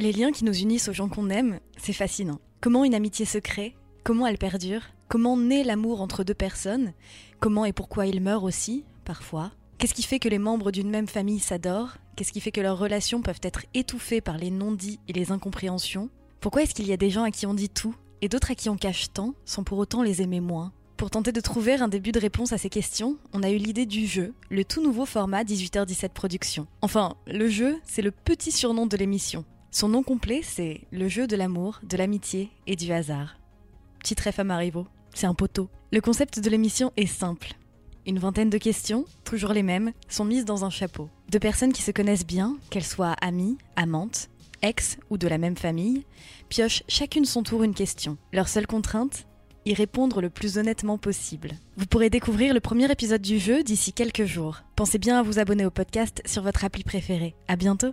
Les liens qui nous unissent aux gens qu'on aime, c'est fascinant. Comment une amitié se crée Comment elle perdure Comment naît l'amour entre deux personnes Comment et pourquoi il meurt aussi, parfois Qu'est-ce qui fait que les membres d'une même famille s'adorent? Qu'est-ce qui fait que leurs relations peuvent être étouffées par les non-dits et les incompréhensions? Pourquoi est-ce qu'il y a des gens à qui on dit tout et d'autres à qui on cache tant sans pour autant les aimer moins? Pour tenter de trouver un début de réponse à ces questions, on a eu l'idée du jeu, le tout nouveau format 18h17 Productions. Enfin, le jeu, c'est le petit surnom de l'émission. Son nom complet, c'est Le jeu de l'amour, de l'amitié et du hasard. Petit trèfle à Marivaux, c'est un poteau. Le concept de l'émission est simple. Une vingtaine de questions, toujours les mêmes, sont mises dans un chapeau. Deux personnes qui se connaissent bien, qu'elles soient amies, amantes, ex ou de la même famille, piochent chacune son tour une question. Leur seule contrainte y répondre le plus honnêtement possible. Vous pourrez découvrir le premier épisode du jeu d'ici quelques jours. Pensez bien à vous abonner au podcast sur votre appli préférée. À bientôt!